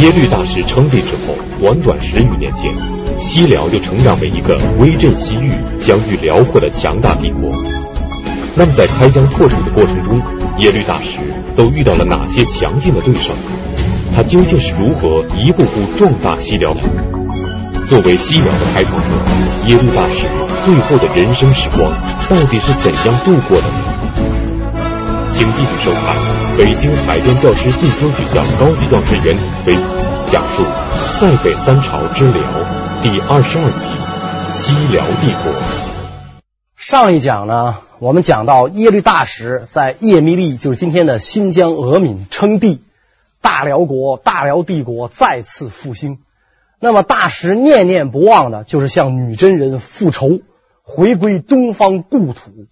耶律大石称帝之后，短短十余年间，西辽就成长为一个威震西域、疆域辽阔的强大帝国。那么，在开疆拓土的过程中，耶律大石都遇到了哪些强劲的对手？他究竟是如何一步步壮大西辽的？作为西辽的开创者，耶律大石最后的人生时光到底是怎样度过的呢？请继续收看北京海淀教师进修学校高级教师袁腾飞讲述《塞北三朝之辽》第二十二集《西辽帝国》。上一讲呢，我们讲到耶律大石在叶密利，就是今天的新疆额敏称帝，大辽国、大辽帝国再次复兴。那么大石念念不忘的就是向女真人复仇，回归东方故土。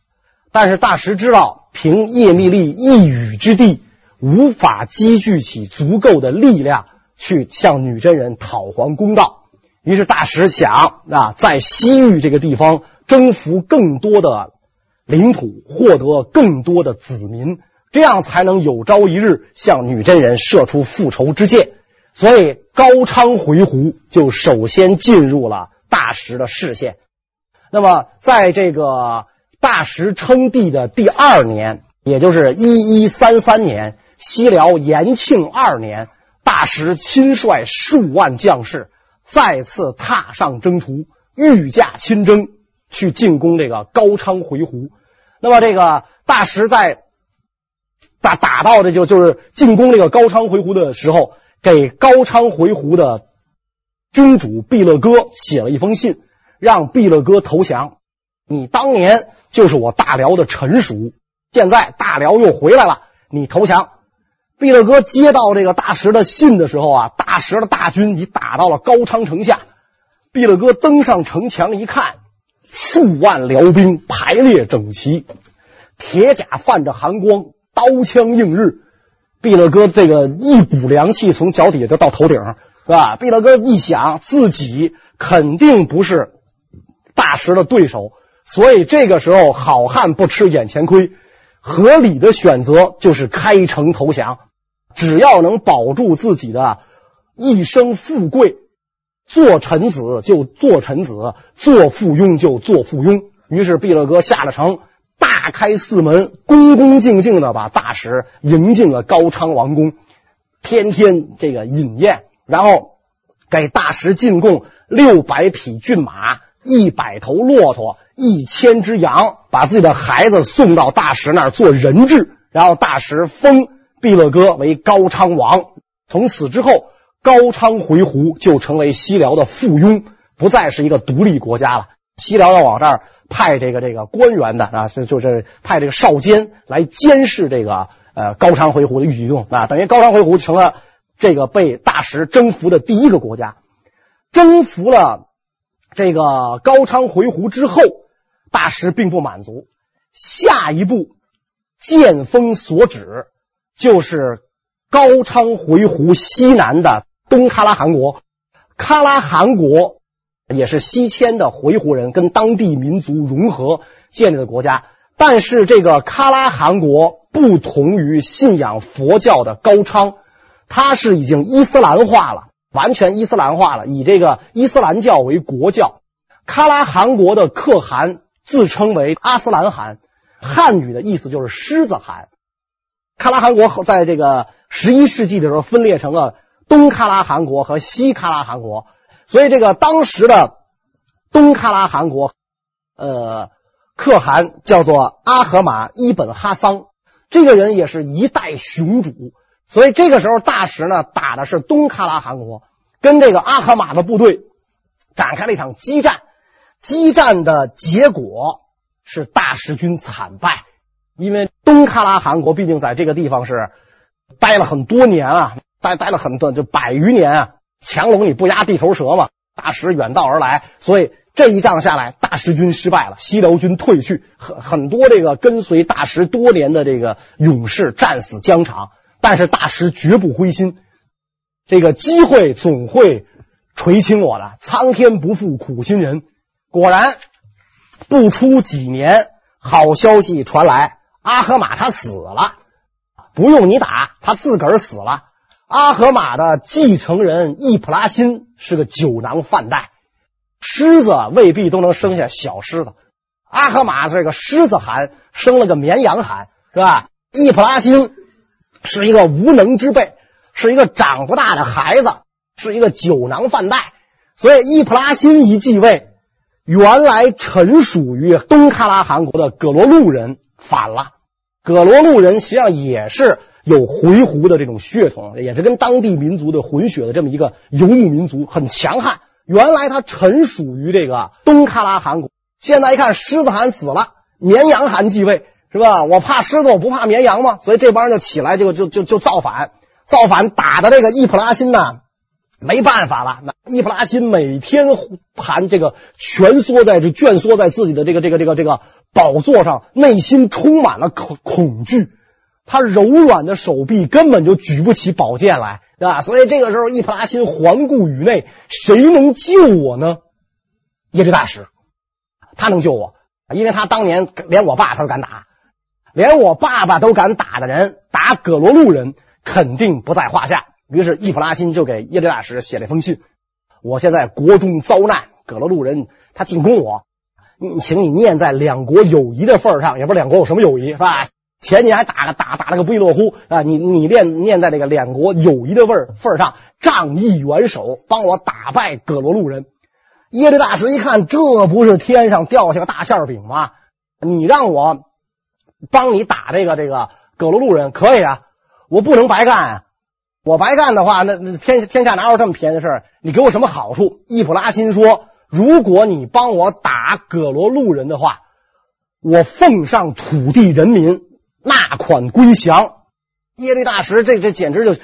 但是大石知道，凭叶密利一隅之地，无法积聚起足够的力量去向女真人讨还公道。于是大石想啊，在西域这个地方征服更多的领土，获得更多的子民，这样才能有朝一日向女真人射出复仇之箭。所以高昌回鹘就首先进入了大石的视线。那么，在这个大石称帝的第二年，也就是一一三三年，西辽延庆二年，大石亲率数万将士再次踏上征途，御驾亲征去进攻这个高昌回鹘。那么，这个大石在打打到的就就是进攻这个高昌回鹘的时候。给高昌回鹘的君主毕勒哥写了一封信，让毕勒哥投降。你当年就是我大辽的臣属，现在大辽又回来了，你投降。毕勒哥接到这个大石的信的时候啊，大石的大军已打到了高昌城下。毕勒哥登上城墙一看，数万辽兵排列整齐，铁甲泛着寒光，刀枪映日。毕勒哥这个一股凉气从脚底下就到头顶，是吧？毕勒哥一想，自己肯定不是大石的对手，所以这个时候好汉不吃眼前亏，合理的选择就是开城投降。只要能保住自己的一生富贵，做臣子就做臣子，做附庸就做附庸。于是毕勒哥下了城。大开四门，恭恭敬敬的把大石迎进了高昌王宫，天天这个饮宴，然后给大石进贡六百匹骏马、一百头骆驼、一千只羊，把自己的孩子送到大石那儿做人质，然后大石封毕勒哥为高昌王。从此之后，高昌回鹘就成为西辽的附庸，不再是一个独立国家了。西辽要往这儿。派这个这个官员的啊，就就是派这个少监来监视这个呃高昌回鹘的举动啊，等于高昌回鹘成了这个被大石征服的第一个国家。征服了这个高昌回鹘之后，大师并不满足，下一步剑锋所指就是高昌回鹘西南的东喀拉汗国，喀拉汗国。也是西迁的回鹘人跟当地民族融合建立的国家，但是这个喀拉汗国不同于信仰佛教的高昌，它是已经伊斯兰化了，完全伊斯兰化了，以这个伊斯兰教为国教。喀拉汗国的可汗自称为阿斯兰汗，汉语的意思就是狮子汗。喀拉汗国在这个十一世纪的时候分裂成了东喀拉汗国和西喀拉汗国。所以，这个当时的东喀拉汗国，呃，可汗叫做阿合马伊本哈桑，这个人也是一代雄主。所以，这个时候大石呢打的是东喀拉汗国，跟这个阿合马的部队展开了一场激战。激战的结果是大石军惨败，因为东喀拉汗国毕竟在这个地方是待了很多年啊，待待了很多就百余年啊。强龙你不压地头蛇嘛？大石远道而来，所以这一仗下来，大石军失败了，西辽军退去，很很多这个跟随大石多年的这个勇士战死疆场。但是大石绝不灰心，这个机会总会垂青我的，苍天不负苦心人。果然，不出几年，好消息传来，阿合马他死了，不用你打，他自个儿死了。阿合马的继承人易普拉欣是个酒囊饭袋，狮子未必都能生下小狮子。阿合马这个狮子罕，生了个绵羊罕，是吧？易普拉欣是一个无能之辈，是一个长不大的孩子，是一个酒囊饭袋。所以易普拉欣一继位，原来臣属于东喀拉汗国的葛罗路人反了。葛罗路人实际上也是。有回鹘的这种血统，也是跟当地民族的混血的这么一个游牧民族，很强悍。原来他臣属于这个东喀拉汗国，现在一看狮子汗死了，绵羊汗继位，是吧？我怕狮子，我不怕绵羊吗？所以这帮人就起来，就就就就造反，造反打的这个易普拉欣呐，没办法了。那伊普拉欣每天盘这个蜷缩在这蜷缩在自己的这个这个这个这个宝座上，内心充满了恐恐惧。他柔软的手臂根本就举不起宝剑来，对吧？所以这个时候，伊普拉欣环顾宇内，谁能救我呢？耶律大石，他能救我，因为他当年连我爸他都敢打，连我爸爸都敢打的人，打葛罗路人肯定不在话下。于是，易普拉欣就给耶律大石写了一封信：我现在国中遭难，葛罗路人他进攻我，你请你念在两国友谊的份上，也不知道两国有什么友谊，是吧？前年还打个打打了个不亦乐乎啊！你你念念在这个两国友谊的份份上，仗义援手，帮我打败葛罗路人。耶律大石一看，这不是天上掉下个大馅饼吗？你让我帮你打这个这个葛罗路人可以啊，我不能白干啊！我白干的话，那那天天下哪有这么便宜的事儿？你给我什么好处？易普拉欣说：如果你帮我打葛罗路人的话，我奉上土地人民。纳款归降，耶律大石这这简直就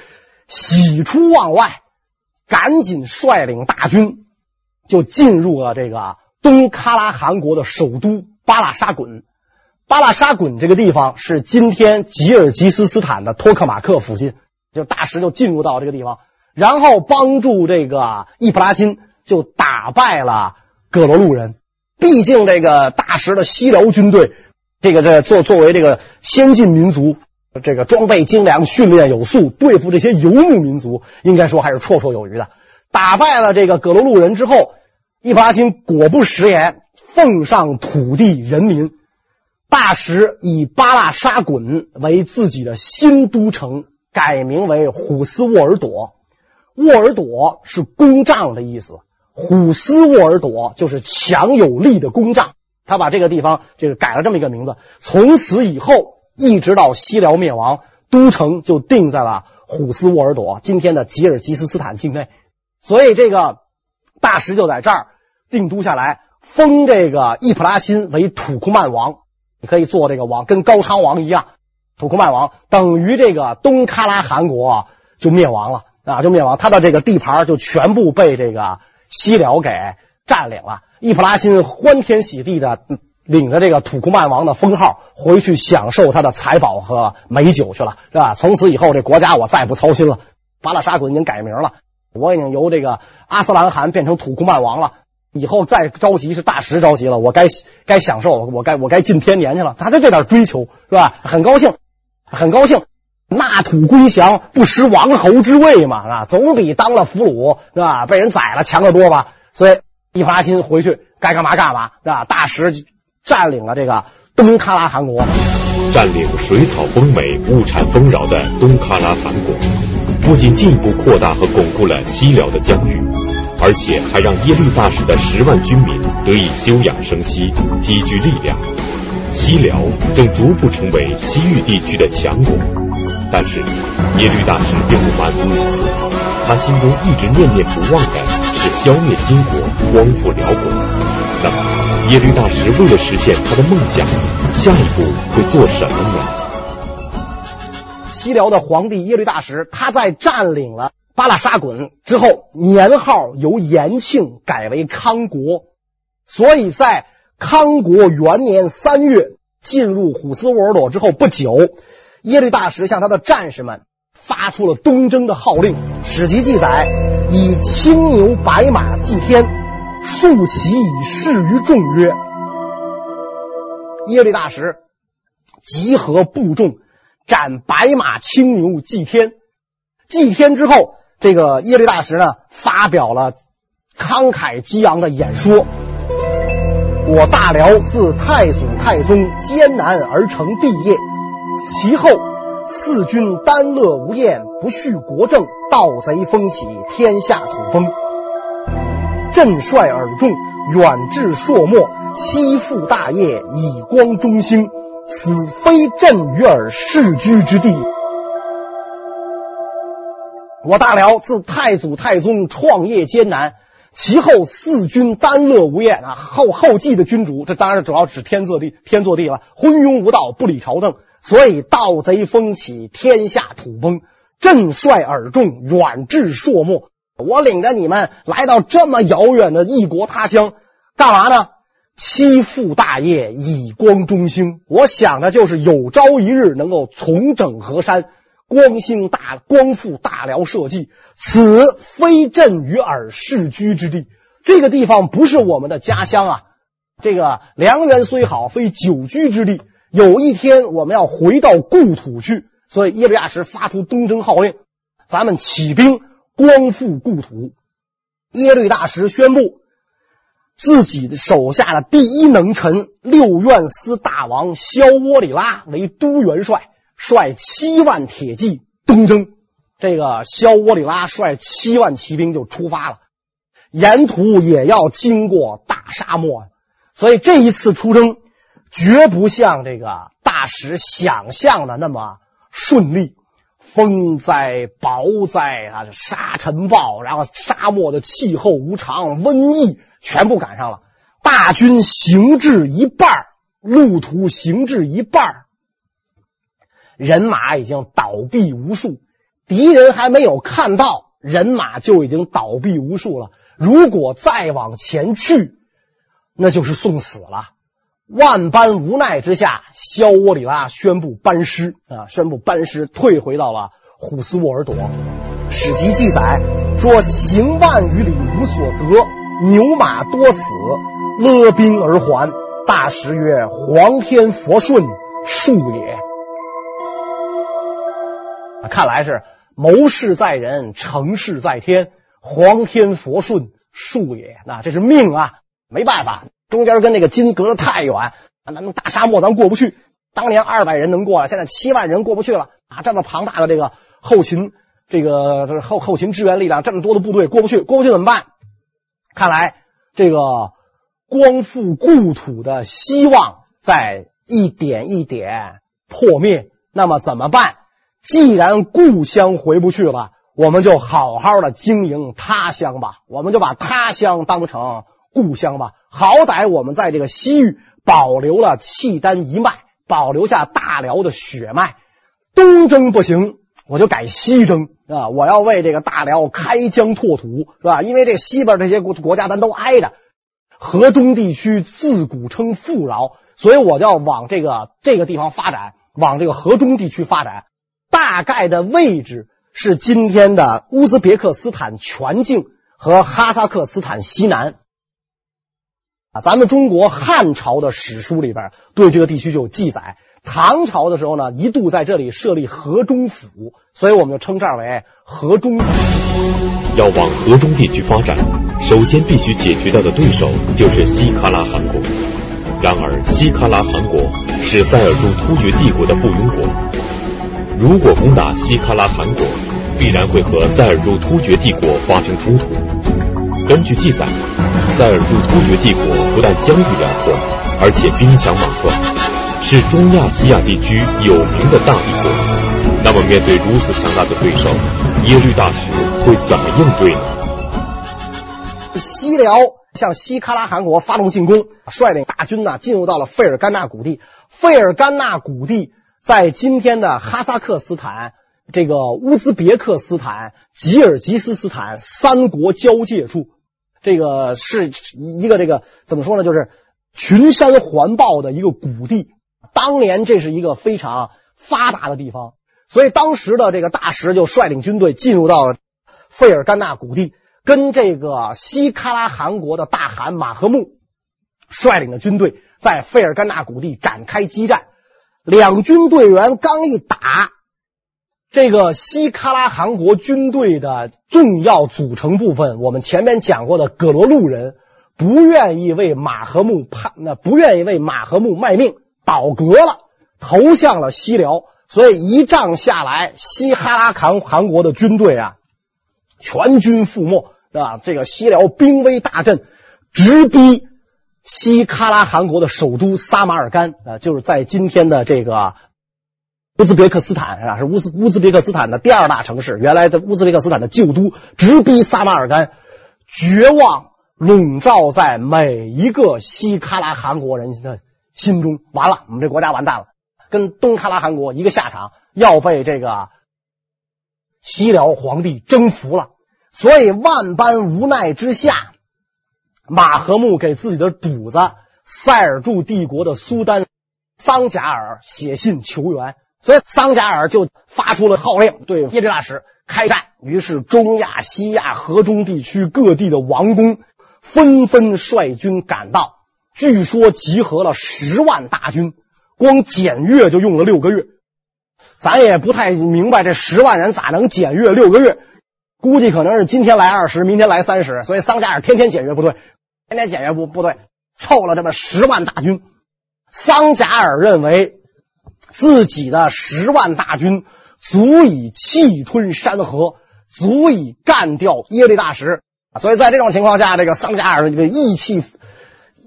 喜出望外，赶紧率领大军就进入了这个东喀拉汗国的首都巴拉沙滚。巴拉沙滚这个地方是今天吉尔吉斯斯坦的托克马克附近，就大石就进入到这个地方，然后帮助这个易普拉欣就打败了葛罗路人。毕竟这个大石的西辽军队。这个这作作为这个先进民族，这个装备精良、训练有素，对付这些游牧民族，应该说还是绰绰有余的。打败了这个葛罗路人之后，易普拉欣果不食言，奉上土地人民，大石以巴拉沙滚为自己的新都城，改名为虎斯沃尔朵。沃尔朵是公帐的意思，虎斯沃尔朵就是强有力的公帐。他把这个地方这个改了这么一个名字，从此以后一直到西辽灭亡，都城就定在了虎斯沃尔朵，今天的吉尔吉斯斯坦境内。所以这个大石就在这儿定都下来，封这个易普拉欣为土库曼王。你可以做这个王，跟高昌王一样，土库曼王等于这个东喀拉汗国就灭亡了啊，就灭亡，他的这个地盘就全部被这个西辽给占领了。易普拉欣欢天喜地的领着这个土库曼王的封号回去享受他的财宝和美酒去了，是吧？从此以后，这国家我再不操心了。巴拉沙滚已经改名了，我已经由这个阿斯兰汗变成土库曼王了。以后再着急是大石着急了，我该该享受，我该我该进天年去了。他就这点追求，是吧？很高兴，很高兴，纳土归降，不失王侯之位嘛，是吧？总比当了俘虏，是吧？被人宰了强得多吧？所以。易普拉欣回去该干嘛干嘛，是吧？大石占领了这个东喀拉汗国，占领水草丰美、物产丰饶的东喀拉汗国，不仅进一步扩大和巩固了西辽的疆域，而且还让耶律大石的十万军民得以休养生息、积聚力量。西辽正逐步成为西域地区的强国。但是耶律大石并不满足于此，他心中一直念念不忘的。是消灭金国，光复辽国。那么，耶律大石为了实现他的梦想，下一步会做什么呢？西辽的皇帝耶律大石，他在占领了巴拉沙滚之后，年号由延庆改为康国。所以在康国元年三月进入虎斯沃尔朵之后不久，耶律大石向他的战士们发出了东征的号令。史籍记载。以青牛白马祭天，竖旗以示于众曰：“耶律大石集合部众，斩白马青牛祭天。”祭天之后，这个耶律大石呢发表了慷慨激昂的演说：“我大辽自太祖太宗艰难而成帝业，其后四君耽乐无厌，不恤国政，盗贼蜂起，天下土崩。朕率尔众远至朔漠，期复大业，以光中兴。此非朕与尔世居之地。”我大辽自太祖太宗创业艰难，其后四君耽乐无厌啊，后后继的君主，这当然主要指天祚帝，天祚帝了，昏庸无道，不理朝政，所以盗贼风起，天下土崩。朕率尔众远至朔漠，我领着你们来到这么遥远的异国他乡，干嘛呢？期复大业，以光中兴。我想的就是有朝一日能够重整河山。光兴大光复大辽社稷，此非朕与尔世居之地。这个地方不是我们的家乡啊！这个良缘虽好，非久居之地。有一天我们要回到故土去，所以耶律大石发出东征号令，咱们起兵光复故土。耶律大石宣布自己的手下的第一能臣六院司大王萧窝里拉为都元帅。率七万铁骑东征，这个萧窝里拉率七万骑兵就出发了，沿途也要经过大沙漠，所以这一次出征绝不像这个大使想象的那么顺利，风灾、雹灾啊，沙尘暴，然后沙漠的气候无常，瘟疫全部赶上了。大军行至一半，路途行至一半。人马已经倒毙无数，敌人还没有看到，人马就已经倒毙无数了。如果再往前去，那就是送死了。万般无奈之下，萧窝里拉宣布班师啊，宣布班师退回到了虎斯沃尔朵。史籍记载说：“行万余里无所得，牛马多死，勒兵而还。”大石曰：“皇天佛顺，恕也。”看来是谋事在人，成事在天，皇天佛顺，恕也。那这是命啊，没办法，中间跟那个金隔得太远啊，那大沙漠咱过不去。当年二百人能过，现在七万人过不去了啊！这么庞大的这个后勤，这个后后勤支援力量，这么多的部队过不去，过不去怎么办？看来这个光复故土的希望在一点一点破灭。那么怎么办？既然故乡回不去了，我们就好好的经营他乡吧。我们就把他乡当成故乡吧。好歹我们在这个西域保留了契丹一脉，保留下大辽的血脉。东征不行，我就改西征啊！我要为这个大辽开疆拓土，是吧？因为这西边这些国国家咱都挨着，河中地区自古称富饶，所以我就要往这个这个地方发展，往这个河中地区发展。大概的位置是今天的乌兹别克斯坦全境和哈萨克斯坦西南啊。咱们中国汉朝的史书里边对这个地区就有记载。唐朝的时候呢，一度在这里设立河中府，所以我们就称这儿为河中。要往河中地区发展，首先必须解决掉的对手就是西喀拉汗国。然而，西喀拉汗国是塞尔柱突厥帝国的附庸国。如果攻打西喀拉汗国，必然会和塞尔柱突厥帝国发生冲突。根据记载，塞尔柱突厥帝国不但疆域辽阔，而且兵强马壮，是中亚西亚地区有名的大帝国。那么，面对如此强大的对手，耶律大石会怎么应对呢？西辽向西喀拉汗国发动进攻，率领大军呢进入到了费尔干纳谷地。费尔干纳谷地。在今天的哈萨克斯坦、这个乌兹别克斯坦、吉尔吉斯斯坦三国交界处，这个是一个这个怎么说呢？就是群山环抱的一个谷地。当年这是一个非常发达的地方，所以当时的这个大石就率领军队进入到了费尔干纳谷地，跟这个西喀拉汗国的大汗马赫木率领的军队在费尔干纳谷地展开激战。两军队员刚一打，这个西喀拉汗国军队的重要组成部分，我们前面讲过的葛罗路人不愿意为马和木叛，那不愿意为马和木卖命，倒戈了，投向了西辽。所以一仗下来，西喀拉汗汗国的军队啊，全军覆没啊！这个西辽兵威大振，直逼西喀拉汗国的首都撒马尔干啊，就是在今天的这个。乌兹别克斯坦啊，是乌兹乌兹别克斯坦的第二大城市，原来的乌兹别克斯坦的旧都，直逼撒马尔干，绝望笼罩在每一个西喀拉汗国人的心中。完了，我们这国家完蛋了，跟东喀拉汗国一个下场，要被这个西辽皇帝征服了。所以万般无奈之下，马和木给自己的主子塞尔柱帝国的苏丹桑贾尔写信求援。所以桑贾尔就发出了号令，对耶律大石开战。于是中亚、西亚、河中地区各地的王公纷纷率军赶到，据说集合了十万大军，光检阅就用了六个月。咱也不太明白这十万人咋能检阅六个月，估计可能是今天来二十，明天来三十。所以桑贾尔天天检阅部队，天天检阅部部队，凑了这么十万大军。桑贾尔认为。自己的十万大军足以气吞山河，足以干掉耶律大石，所以在这种情况下，这个桑贾尔这个义气，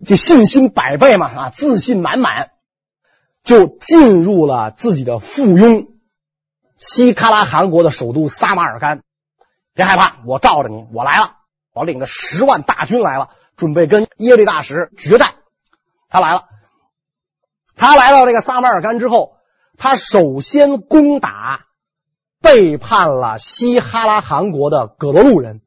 这信心百倍嘛啊，自信满满，就进入了自己的附庸西喀拉汗国的首都撒马尔干。别害怕，我罩着你，我来了，我领着十万大军来了，准备跟耶律大石决战。他来了。他来到这个撒马尔干之后，他首先攻打背叛了西哈拉汗国的葛罗路人。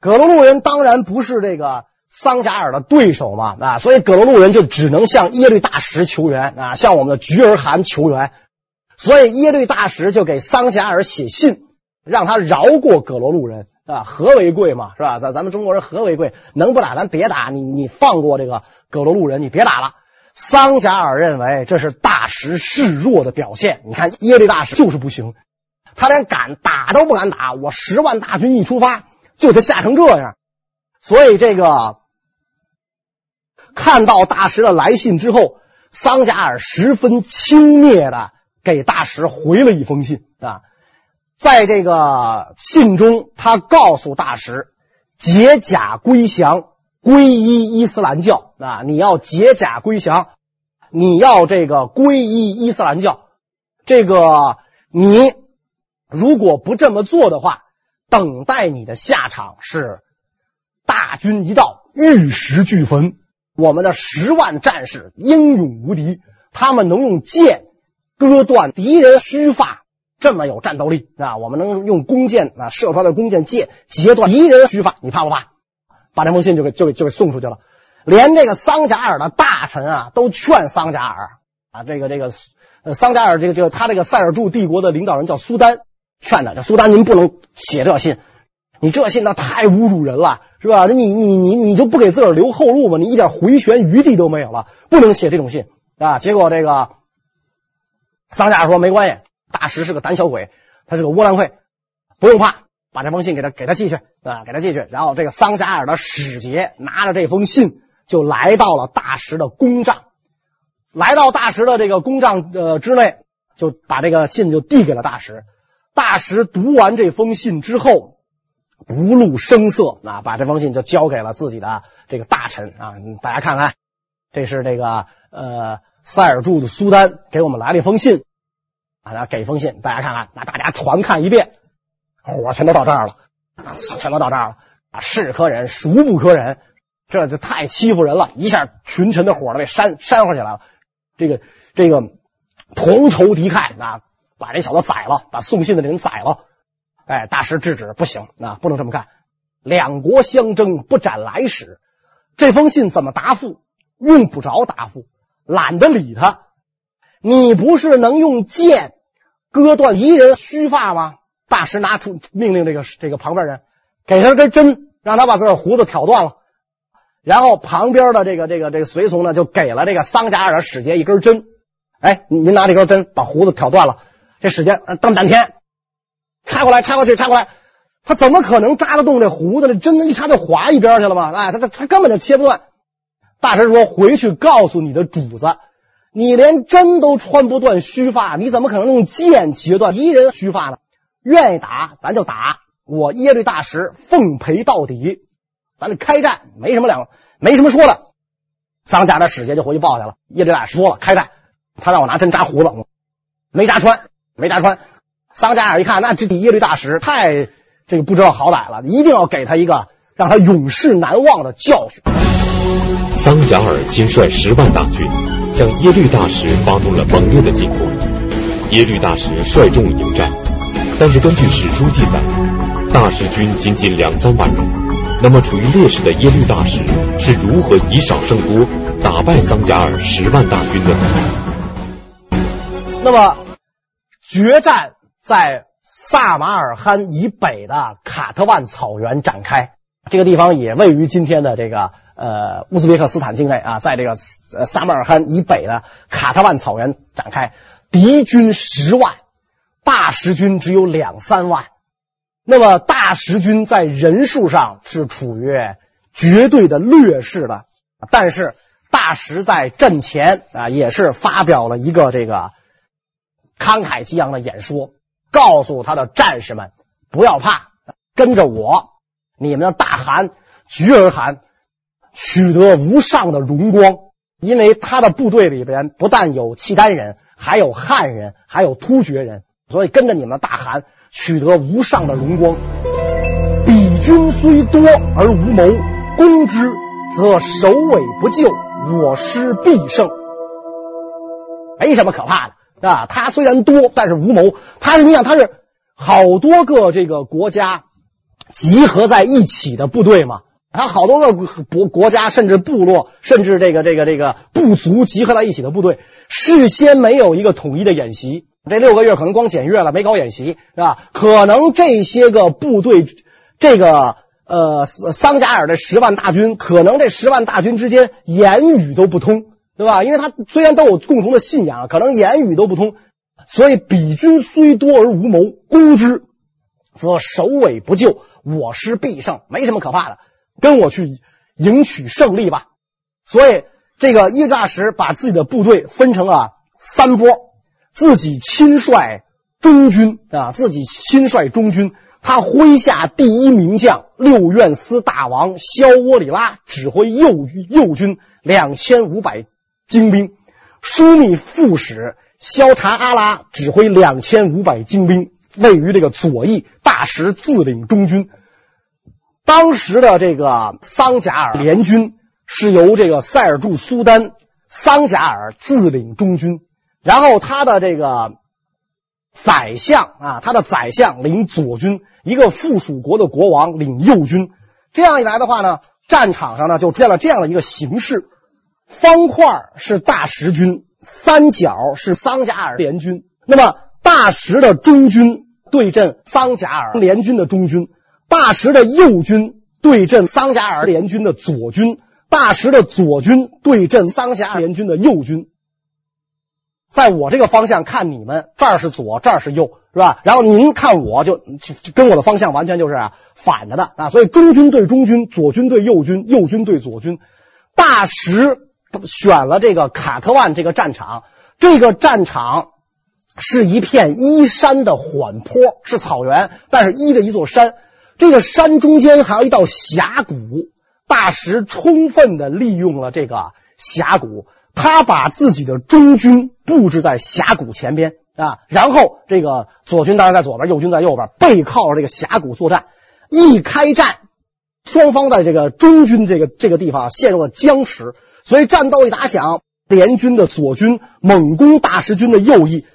葛罗路人当然不是这个桑贾尔的对手嘛，啊，所以葛罗路人就只能向耶律大石求援啊，向我们的菊儿汗求援。所以耶律大石就给桑贾尔写信，让他饶过葛罗路人啊，和为贵嘛，是吧？咱咱们中国人和为贵，能不打咱别打，你你放过这个葛罗路人，你别打了。桑贾尔认为这是大石示弱的表现。你看耶律大石就是不行，他连敢打都不敢打。我十万大军一出发，就得吓成这样。所以这个看到大石的来信之后，桑贾尔十分轻蔑的给大石回了一封信啊。在这个信中，他告诉大石解甲归降。皈依伊斯兰教啊！你要解甲归降，你要这个皈依伊斯兰教。这个你如果不这么做的话，等待你的下场是大军一到，玉石俱焚。我们的十万战士英勇无敌，他们能用剑割断敌人须发，这么有战斗力啊！我们能用弓箭啊射出来的弓箭箭截断敌人须发，你怕不怕？把这封信就给就给就给送出去了，连这个桑贾尔的大臣啊都劝桑贾尔啊，这个这个呃桑贾尔这个这个他这个塞尔柱帝国的领导人叫苏丹，劝他，这苏丹您不能写这信，你这信那太侮辱人了，是吧？那你你你你就不给自个儿留后路吗？你一点回旋余地都没有了，不能写这种信啊！结果这个桑贾尔说没关系，大石是个胆小鬼，他是个窝囊废，不用怕。把这封信给他给他寄去啊，给他寄去。然后这个桑贾尔的使节拿着这封信就来到了大石的宫帐，来到大石的这个宫帐呃之内，就把这个信就递给了大石。大石读完这封信之后，不露声色啊，把这封信就交给了自己的这个大臣啊。大家看看，这是这个呃塞尔柱的苏丹给我们来了一封信啊，然后给一封信，大家看看，那大家传看一遍。火全都到这儿了，全都到这儿了啊！是可忍，孰不可忍？这就太欺负人了！一下群臣的火都被煽煽乎起来了。这个这个同仇敌忾啊，把这小子宰了，把送信的人宰了。哎，大师制止，不行啊，不能这么干。两国相争，不斩来使。这封信怎么答复？用不着答复，懒得理他。你不是能用剑割断敌人须发吗？大师拿出命令，这个这个旁边人给他根针，让他把自个胡子挑断了。然后旁边的这个这个这个随从呢，就给了这个桑贾尔使节一根针。哎，您拿这根针把胡子挑断了。这使节瞪半天，插过来，插过去，插过来，他怎么可能扎得动这胡子呢？真的，一插就划一边去了吗？哎，他他他根本就切不断。大师说：“回去告诉你的主子，你连针都穿不断须发，你怎么可能用剑截断敌人须发呢？愿意打，咱就打。我耶律大石奉陪到底，咱得开战，没什么两，没什么说的。”桑甲的使节就回去报去了。耶律大石说了开战，他让我拿针扎胡子，没扎穿，没扎穿。桑加尔一看，那这比耶律大石太这个不知道好歹了，一定要给他一个让他永世难忘的教训。桑贾尔亲率十万大军向耶律大石发动了猛烈的进攻，耶律大石率众迎战，但是根据史书记载，大石军仅仅两三万人。那么处于劣势的耶律大石是如何以少胜多打败桑贾尔十万大军的呢？那么决战。在萨马尔罕以北的卡特万草原展开，这个地方也位于今天的这个呃乌兹别克斯坦境内啊，在这个呃萨马尔罕以北的卡特万草原展开，敌军十万，大食军只有两三万。那么大食军在人数上是处于绝对的劣势的，但是大食在阵前啊也是发表了一个这个慷慨激昂的演说。告诉他的战士们不要怕，跟着我，你们的大汗菊儿汗取得无上的荣光。因为他的部队里边不但有契丹人，还有汉人，还有突厥人，所以跟着你们大汗取得无上的荣光。彼军虽多而无谋，攻之则首尾不救，我师必胜。没什么可怕的。啊，他虽然多，但是无谋。他是你想，他是好多个这个国家集合在一起的部队嘛？他好多个国国家，甚至部落，甚至这个这个这个部族集合在一起的部队，事先没有一个统一的演习。这六个月可能光检阅了，没搞演习，是吧？可能这些个部队，这个呃桑加尔的十万大军，可能这十万大军之间言语都不通。对吧？因为他虽然都有共同的信仰，可能言语都不通，所以彼军虽多而无谋，攻之则首尾不救，我师必胜，没什么可怕的，跟我去迎取胜利吧。所以这个耶律大石把自己的部队分成了三波，自己亲率中军啊，自己亲率中军，他麾下第一名将六院司大王萧窝里拉指挥右右军两千五百。精兵，枢密副使萧察阿拉指挥两千五百精兵，位于这个左翼。大石自领中军。当时的这个桑贾尔联军是由这个塞尔柱苏丹桑贾尔自领中军，然后他的这个宰相啊，他的宰相领左军，一个附属国的国王领右军。这样一来的话呢，战场上呢就出现了这样的一个形势。方块是大食军，三角是桑贾尔联军。那么大食的中军对阵桑贾尔联军的中军，大石的右军对阵桑贾尔联军的左军，大石的左军对阵桑贾尔联军的右军。在我这个方向看你们，这儿是左，这儿是右，是吧？然后您看我就就跟我的方向完全就是反着的啊。所以中军对中军，左军对右军，右军对左军。大石。选了这个卡特万这个战场，这个战场是一片依山的缓坡，是草原，但是依着一座山。这个山中间还有一道峡谷，大石充分的利用了这个峡谷，他把自己的中军布置在峡谷前边啊，然后这个左军当然在左边，右军在右边，背靠着这个峡谷作战。一开战，双方在这个中军这个这个地方陷入了僵持。所以战斗一打响，联军的左军猛攻大石军的右翼，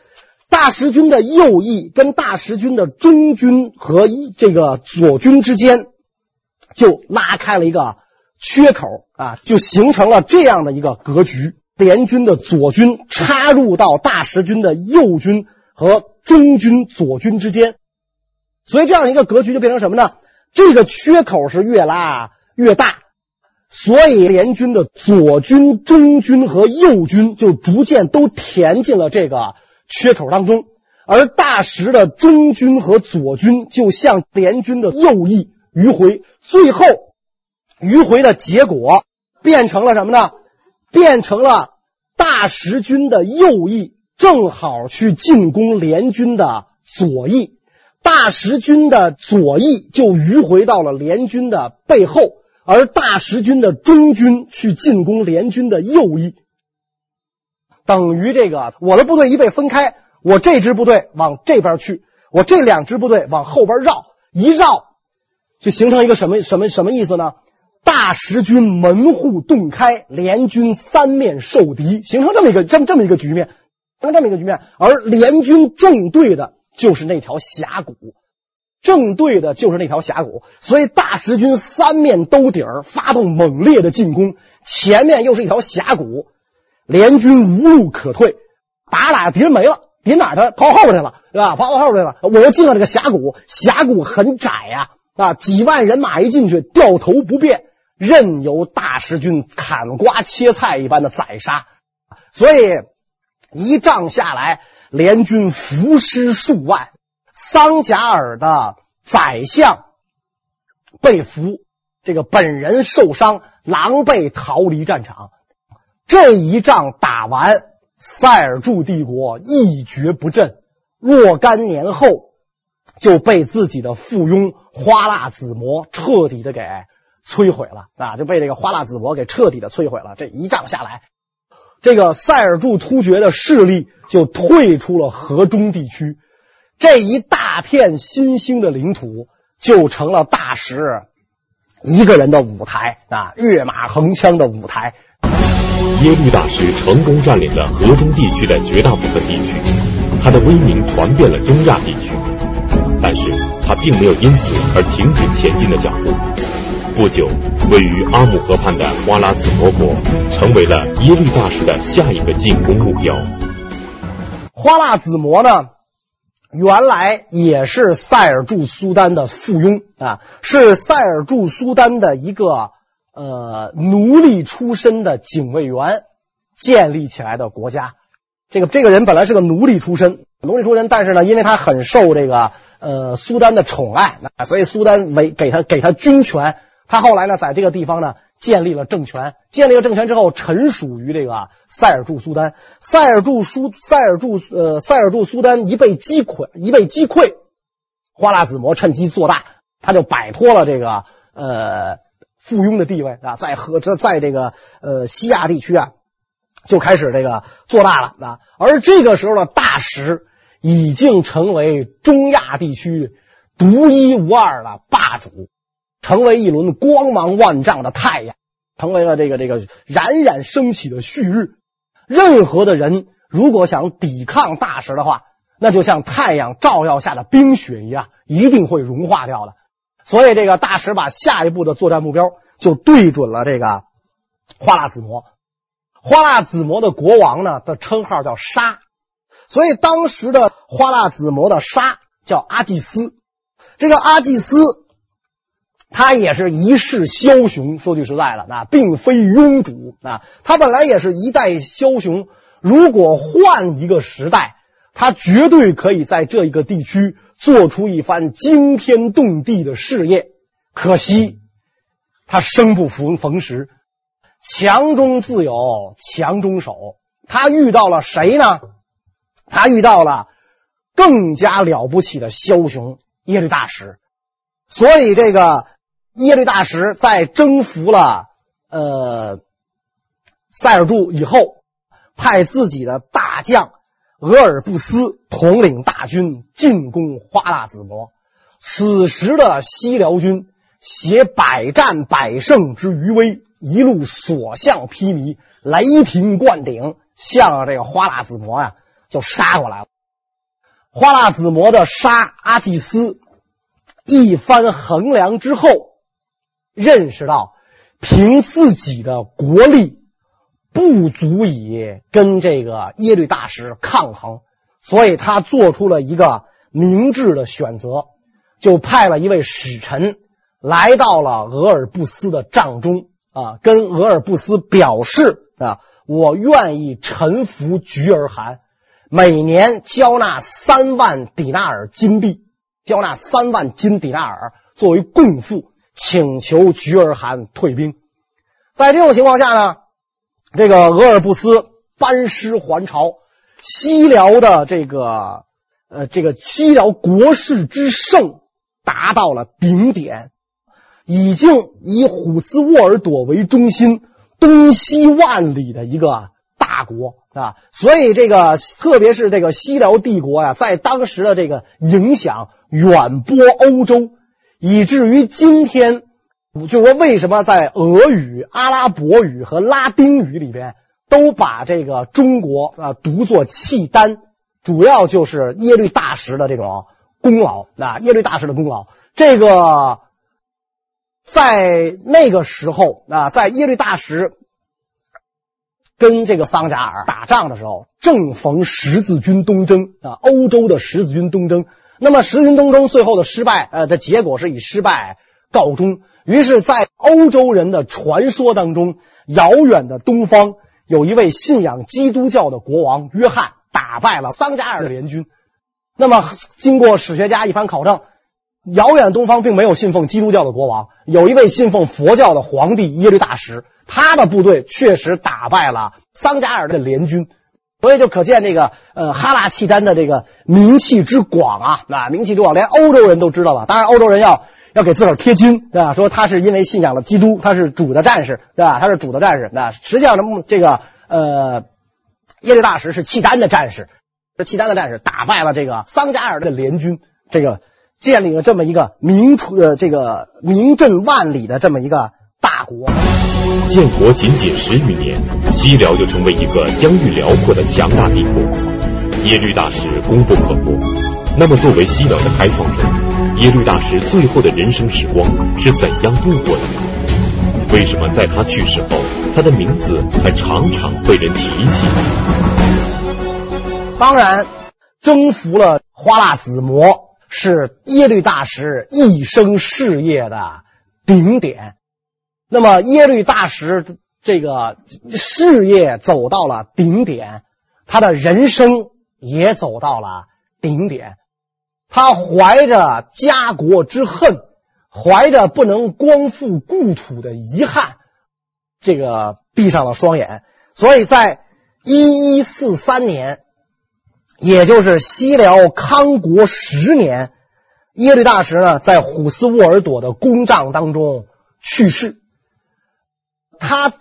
大食军的右翼跟大食军的中军和这个左军之间就拉开了一个缺口啊，就形成了这样的一个格局。联军的左军插入到大食军的右军和中军左军之间，所以这样一个格局就变成什么呢？这个缺口是越拉越大。所以联军的左军、中军和右军就逐渐都填进了这个缺口当中，而大石的中军和左军就向联军的右翼迂回，最后迂回的结果变成了什么呢？变成了大石军的右翼正好去进攻联军的左翼，大石军的左翼就迂回到了联军的背后，而大石军的中军去进攻联军的右翼，等于这个我的部队一被分开。我这支部队往这边去，我这两支部队往后边绕，一绕就形成一个什么什么什么意思呢？大石军门户洞开，联军三面受敌，形成这么一个这么这么一个局面，形成这么一个局面。而联军正对的就是那条峡谷，正对的就是那条峡谷，所以大石军三面兜底儿，发动猛烈的进攻，前面又是一条峡谷，联军无路可退，打打敌人没了。你哪儿他跑后边去了，是吧？跑后边去了，我又进了这个峡谷，峡谷很窄呀，啊，几万人马一进去，掉头不便，任由大石军砍瓜切菜一般的宰杀，所以一仗下来，联军俘尸数万，桑贾尔的宰相被俘，这个本人受伤，狼狈逃离战场。这一仗打完。塞尔柱帝国一蹶不振，若干年后就被自己的附庸花剌子模彻底的给摧毁了啊！就被这个花剌子模给彻底的摧毁了。这一仗下来，这个塞尔柱突厥的势力就退出了河中地区，这一大片新兴的领土就成了大石一个人的舞台啊，跃马横枪的舞台。耶律大石成功占领了河中地区的绝大部分地区，他的威名传遍了中亚地区。但是他并没有因此而停止前进的脚步。不久，位于阿姆河畔的花剌子模国成为了耶律大石的下一个进攻目标。花剌子模呢，原来也是塞尔柱苏丹的附庸啊，是塞尔柱苏丹的一个。呃，奴隶出身的警卫员建立起来的国家，这个这个人本来是个奴隶出身，奴隶出身，但是呢，因为他很受这个呃苏丹的宠爱，那所以苏丹为给他给他军权，他后来呢，在这个地方呢建立了政权，建立了政权之后，臣属于这个塞尔柱苏丹，塞尔柱苏塞尔柱呃塞尔柱苏丹一被击溃，一被击溃，花剌子模趁机做大，他就摆脱了这个呃。附庸的地位啊，在和这在这个呃西亚地区啊，就开始这个做大了啊。而这个时候的大石已经成为中亚地区独一无二的霸主，成为一轮光芒万丈的太阳，成为了这个这个冉冉升起的旭日。任何的人如果想抵抗大石的话，那就像太阳照耀下的冰雪一样，一定会融化掉的。所以，这个大使把下一步的作战目标就对准了这个花剌子模。花剌子模的国王呢的称号叫沙，所以当时的花剌子模的沙叫阿济斯。这个阿济斯，他也是一世枭雄。说句实在的，那并非庸主啊，他本来也是一代枭雄。如果换一个时代，他绝对可以在这一个地区。做出一番惊天动地的事业，可惜他生不逢逢时，强中自有强中手。他遇到了谁呢？他遇到了更加了不起的枭雄耶律大石。所以，这个耶律大石在征服了呃塞尔柱以后，派自己的大将。额尔布斯统领大军进攻花剌子模，此时的西辽军携百战百胜之余威，一路所向披靡，雷霆灌顶，向这个花剌子模呀就杀过来了。花剌子模的沙阿济斯一番衡量之后，认识到凭自己的国力。不足以跟这个耶律大石抗衡，所以他做出了一个明智的选择，就派了一位使臣来到了额尔布斯的帐中啊，跟额尔布斯表示啊，我愿意臣服菊儿汗，每年交纳三万底纳尔金币，交纳三万金底纳尔作为贡赋，请求菊儿汗退兵。在这种情况下呢，这个额尔布斯班师还朝，西辽的这个呃这个西辽国势之盛达到了顶点，已经以虎斯沃尔朵为中心，东西万里的一个大国啊，所以这个特别是这个西辽帝国呀，在当时的这个影响远播欧洲，以至于今天。就说为什么在俄语、阿拉伯语和拉丁语里边都把这个中国啊读作契丹，主要就是耶律大石的这种功劳啊，耶律大石的功劳。这个在那个时候啊，在耶律大石跟这个桑贾尔打仗的时候，正逢十字军东征啊，欧洲的十字军东征。那么十字军东征最后的失败，呃的结果是以失败告终。于是，在欧洲人的传说当中，遥远的东方有一位信仰基督教的国王约翰，打败了桑加尔的联军。那么，经过史学家一番考证，遥远东方并没有信奉基督教的国王，有一位信奉佛教的皇帝耶律大石，他的部队确实打败了桑加尔的联军。所以就可见这个呃哈拉契丹的这个名气之广啊，那名气之广，连欧洲人都知道了。当然，欧洲人要。要给自个儿贴金，对吧？说他是因为信仰了基督，他是主的战士，对吧？他是主的战士。那实际上呢，这个呃，耶律大石是契丹的战士，这契丹的战士打败了这个桑加尔的联军，这个建立了这么一个名出呃这个名震万里的这么一个大国。建国仅仅十余年，西辽就成为一个疆域辽阔的强大帝国，耶律大石功不可没。那么，作为西辽的开创者。耶律大石最后的人生时光是怎样度过的呢？为什么在他去世后，他的名字还常常被人提起？当然，征服了花剌子模是耶律大石一生事业的顶点。那么，耶律大石这个事业走到了顶点，他的人生也走到了顶点。他怀着家国之恨，怀着不能光复故土的遗憾，这个闭上了双眼。所以在一一四三年，也就是西辽康国十年，耶律大石呢在虎斯沃尔朵的公帐当中去世。他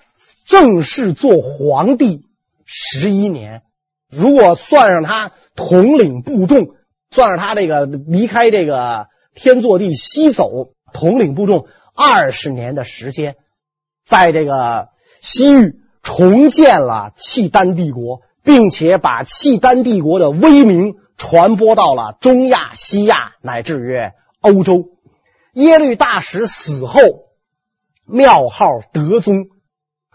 正式做皇帝十一年，如果算上他统领部众。算是他这个离开这个天祚帝西走，统领部众二十年的时间，在这个西域重建了契丹帝国，并且把契丹帝国的威名传播到了中亚、西亚乃至于欧洲。耶律大石死后，庙号德宗。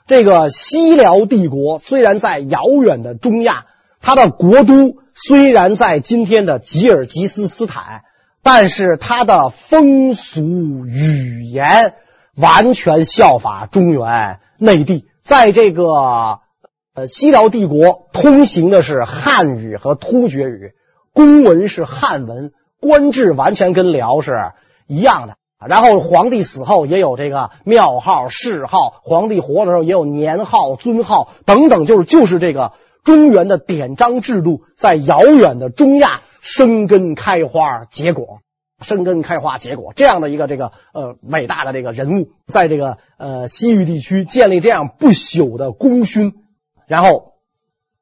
这个西辽帝国虽然在遥远的中亚，它的国都。虽然在今天的吉尔吉斯斯坦，但是他的风俗语言完全效法中原内地。在这个呃西辽帝国，通行的是汉语和突厥语，公文是汉文，官制完全跟辽是一样的。然后皇帝死后也有这个庙号、谥号，皇帝活的时候也有年号、尊号等等，就是就是这个。中原的典章制度在遥远的中亚生根开花结果，生根开花结果，这样的一个这个呃伟大的这个人物，在这个呃西域地区建立这样不朽的功勋，然后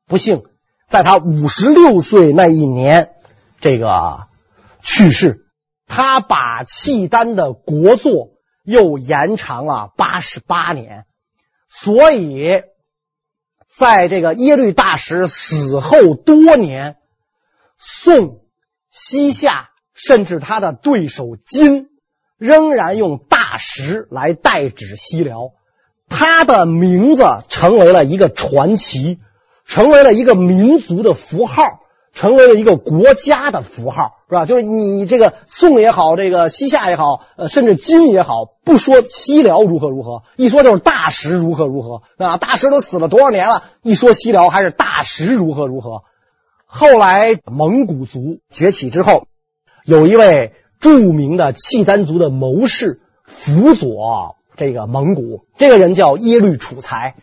不幸在他五十六岁那一年这个去世，他把契丹的国祚又延长了八十八年，所以。在这个耶律大石死后多年，宋、西夏甚至他的对手金仍然用大石来代指西辽，他的名字成为了一个传奇，成为了一个民族的符号。成为了一个国家的符号，是吧？就是你，你这个宋也好，这个西夏也好，呃，甚至金也好，不说西辽如何如何，一说就是大石如何如何啊！大石都死了多少年了，一说西辽还是大石如何如何。后来蒙古族崛起之后，有一位著名的契丹族的谋士辅佐这个蒙古，这个人叫耶律楚材。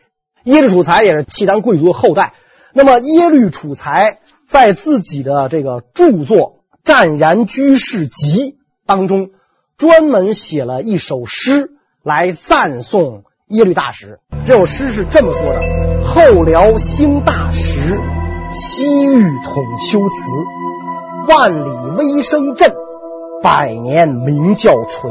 耶律楚材也是契丹贵族的后代。那么耶律楚材在自己的这个著作《湛然居士集》当中，专门写了一首诗来赞颂耶律大石。这首诗是这么说的：“后辽兴大石，西域统龟兹。万里威声震，百年鸣叫锤。”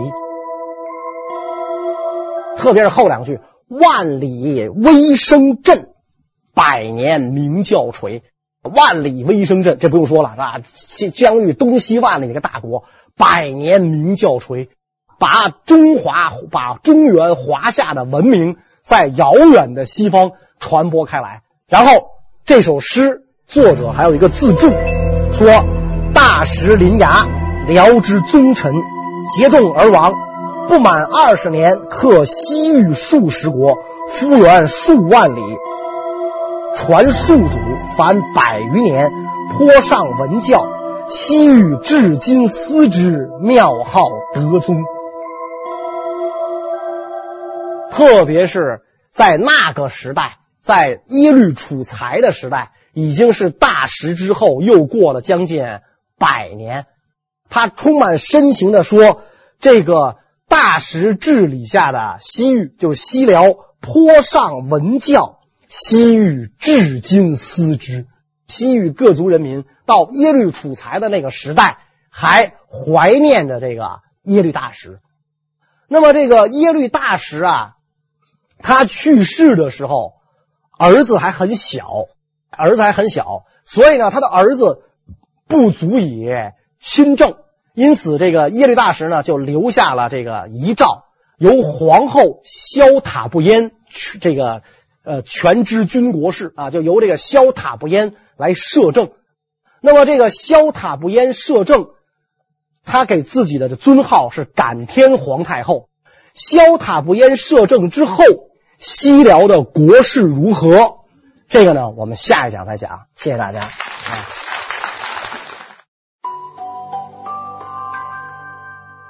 特别是后两句：“万里威声震，百年鸣叫锤。”万里威声震，这不用说了，是吧？疆域东西万里的一个大国。百年名叫锤，把中华、把中原、华夏的文明在遥远的西方传播开来。然后这首诗作者还有一个自注，说：“大石临崖，辽之宗臣，结众而亡，不满二十年，克西域数十国，复原数万里，传数主，凡百余年，坡上文教。”西域至今思之，庙号德宗。特别是在那个时代，在耶律楚材的时代，已经是大石之后，又过了将近百年。他充满深情地说：“这个大石治理下的西域，就是西辽，坡上文教，西域至今思之。”西域各族人民到耶律楚材的那个时代，还怀念着这个耶律大石。那么这个耶律大石啊，他去世的时候，儿子还很小，儿子还很小，所以呢，他的儿子不足以亲政，因此这个耶律大石呢，就留下了这个遗诏，由皇后萧塔布焉去这个呃全知军国事啊，就由这个萧塔不烟。来摄政，那么这个萧塔不烟摄政，他给自己的尊号是感天皇太后。萧塔不烟摄政之后，西辽的国事如何？这个呢，我们下一讲再讲。谢谢大家。